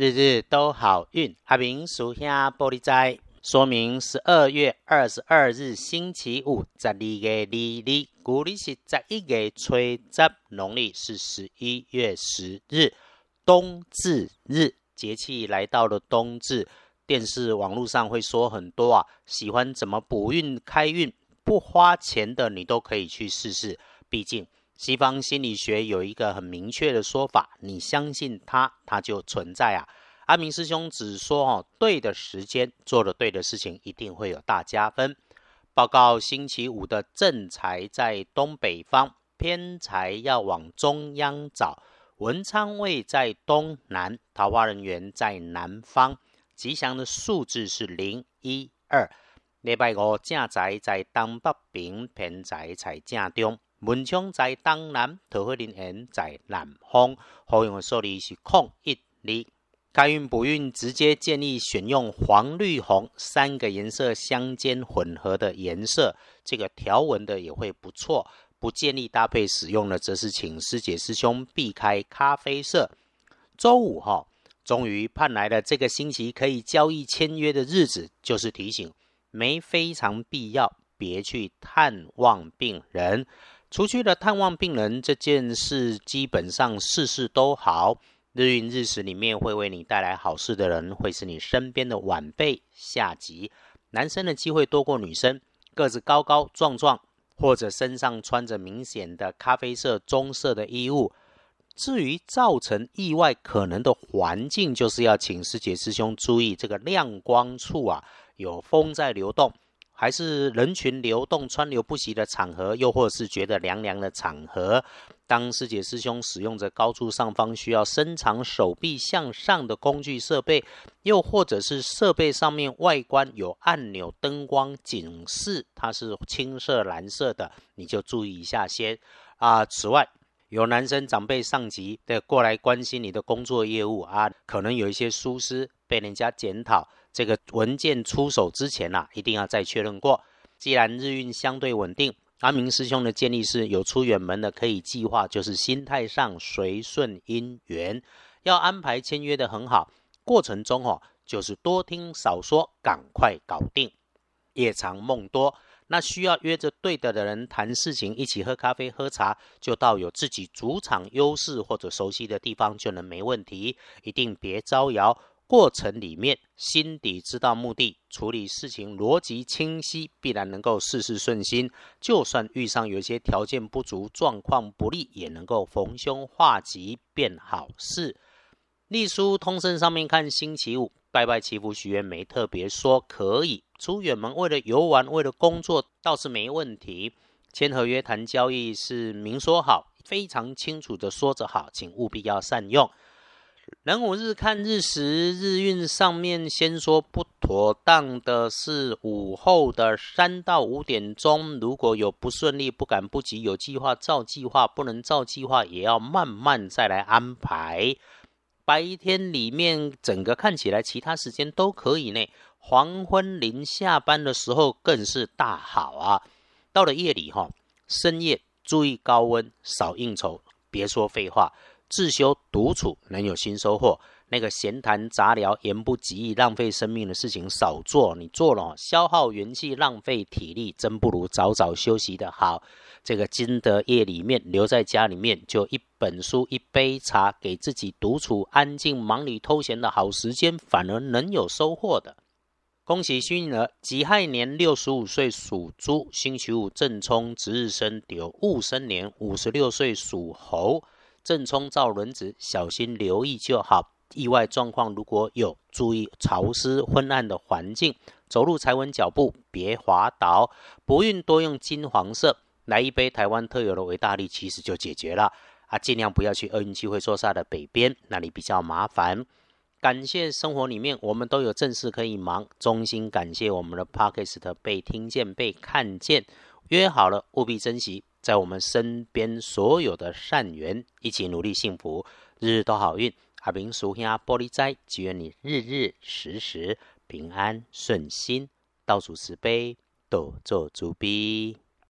日日都好运。阿明属下玻璃斋，说明十二月二十二日星期五，十二月二日，古历是十一月初十，农历是十一月十日，冬至日。节气来到了冬至，电视网络上会说很多啊，喜欢怎么补运开运，不花钱的你都可以去试试。毕竟西方心理学有一个很明确的说法，你相信它，它就存在啊。阿明师兄只说哦，对的时间做了对的事情，一定会有大加分。报告星期五的正财在东北方，偏财要往中央找。文昌位在东南，桃花人员在南方，吉祥的数字是零一二。礼拜五正宅在东北边，偏财在正中，文昌在东南，桃花林园在南方，好用的数字是空一二。开运不运，直接建议选用黄、绿、红三个颜色相间混合的颜色，这个条纹的也会不错。不建议搭配使用的，则是请师姐师兄避开咖啡色。周五哈，终于盼来了这个星期可以交易签约的日子，就是提醒没非常必要，别去探望病人。除去了探望病人这件事，基本上事事都好。日运日时里面会为你带来好事的人，会是你身边的晚辈下级。男生的机会多过女生，个子高高壮壮。或者身上穿着明显的咖啡色、棕色的衣物，至于造成意外可能的环境，就是要请师姐师兄注意这个亮光处啊，有风在流动，还是人群流动、川流不息的场合，又或是觉得凉凉的场合。当师姐师兄使用着高处上方需要伸长手臂向上的工具设备，又或者是设备上面外观有按钮、灯光警示，它是青色、蓝色的，你就注意一下先啊。此外，有男生长辈上级的过来关心你的工作业务啊，可能有一些疏失被人家检讨，这个文件出手之前呐，一定要再确认过。既然日运相对稳定。阿明师兄的建议是有出远门的可以计划，就是心态上随顺因缘，要安排签约的很好。过程中哦，就是多听少说，赶快搞定。夜长梦多，那需要约着对的的人谈事情，一起喝咖啡喝茶，就到有自己主场优势或者熟悉的地方就能没问题，一定别招摇。过程里面，心底知道目的，处理事情逻辑清晰，必然能够事事顺心。就算遇上有些条件不足、状况不利，也能够逢凶化吉，变好事。隶书通身上面看，星期五拜拜祈福许愿没特别说可以出远门，为了游玩，为了工作倒是没问题。签合约谈交易是明说好，非常清楚的说着好，请务必要善用。人五日看日时日运上面先说不妥当的是午后的三到五点钟，如果有不顺利，不敢不急，有计划照计划，不能照计划也要慢慢再来安排。白天里面整个看起来其他时间都可以呢，黄昏临下班的时候更是大好啊。到了夜里哈，深夜注意高温，少应酬，别说废话。自修独处能有新收获，那个闲谈杂聊、言不及义、浪费生命的事情少做。你做了，消耗元气、浪费体力，真不如早早休息的好。这个金德夜里面留在家里面，就一本书、一杯茶，给自己独处、安静、忙里偷闲的好时间，反而能有收获的。恭喜幸运儿，己亥年六十五岁属猪，星期五正冲值日生，有戊申年五十六岁属猴。正冲造轮子，小心留意就好。意外状况如果有，注意潮湿昏暗的环境。走路踩稳脚步，别滑倒。不运多用金黄色，来一杯台湾特有的维大利，其实就解决了。啊，尽量不要去厄运机会坐煞的北边，那里比较麻烦。感谢生活里面我们都有正事可以忙，衷心感谢我们的 Podcast 被听见、被看见。约好了，务必珍惜。在我们身边所有的善缘，一起努力幸福，日日都好运。阿明叔兄玻璃斋，祈愿你日日时时平安顺心，倒数慈悲，多做主逼。